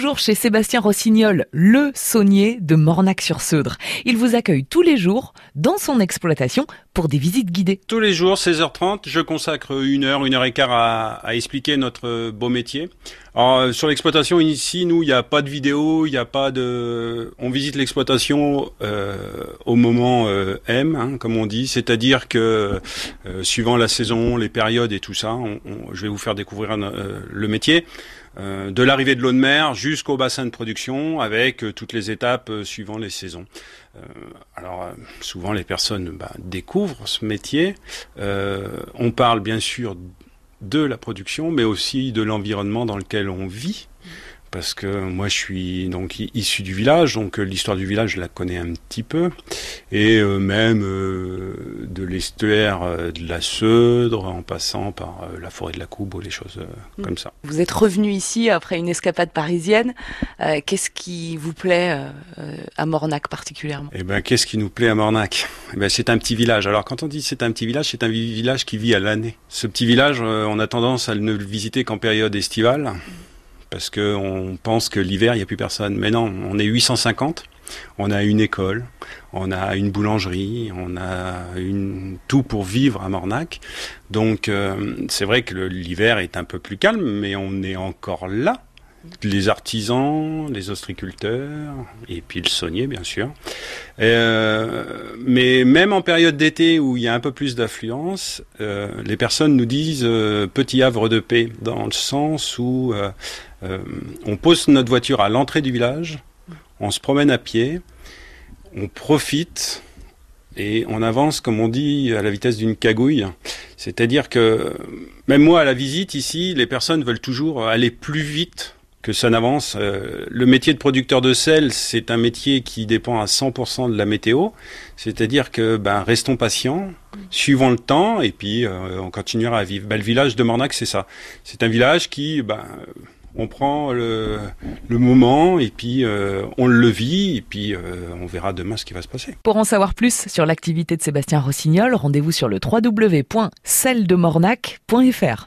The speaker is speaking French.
toujours chez Sébastien Rossignol, le saunier de Mornac-sur-Seudre. Il vous accueille tous les jours dans son exploitation pour des visites guidées. Tous les jours, 16h30, je consacre une heure, une heure et quart à, expliquer notre beau métier. Alors, sur l'exploitation ici, nous, il n'y a pas de vidéo, il n'y a pas de. On visite l'exploitation euh, au moment euh, M, hein, comme on dit, c'est-à-dire que euh, suivant la saison, les périodes et tout ça, je vais vous faire découvrir le métier. De l'arrivée de l'eau de mer jusqu'au bassin de production avec toutes les étapes suivant les saisons. alors souvent les personnes bah, découvrent ce métier. on parle bien sûr de la production, mais aussi de l'environnement dans lequel on vit parce que moi je suis donc issu du village, donc euh, l'histoire du village je la connais un petit peu, et euh, même euh, de l'estuaire de la Seudre, en passant par la forêt de la Coube ou les choses mm. comme ça. Vous êtes revenu ici après une escapade parisienne. qu'est-ce qui vous plaît à Mornac particulièrement? Eh ben, qu'est-ce qui nous plaît à Mornac? Eh ben, c'est un petit village. Alors quand on dit c'est un petit village, c'est un village qui vit à l'année. Ce petit village, on a tendance à ne le visiter qu'en période estivale parce qu'on pense que l'hiver, il n'y a plus personne. Mais non, on est 850. On a une école, on a une boulangerie, on a une, tout pour vivre à Mornac. Donc euh, c'est vrai que l'hiver est un peu plus calme, mais on est encore là. Les artisans, les ostriculteurs, et puis le saunier, bien sûr. Euh, mais même en période d'été où il y a un peu plus d'affluence, euh, les personnes nous disent petit havre de paix, dans le sens où euh, on pose notre voiture à l'entrée du village, on se promène à pied, on profite et on avance, comme on dit, à la vitesse d'une cagouille. C'est-à-dire que même moi, à la visite ici, les personnes veulent toujours aller plus vite que ça n'avance. Euh, le métier de producteur de sel, c'est un métier qui dépend à 100% de la météo. C'est-à-dire que ben, restons patients, suivons le temps, et puis euh, on continuera à vivre. Ben, le village de Mornac, c'est ça. C'est un village qui... Ben, on prend le, moment et puis euh, on le vit et puis euh, on verra demain ce qui va se passer. Pour en savoir plus sur l'activité de Sébastien Rossignol, rendez-vous sur le www.celdemornac.fr.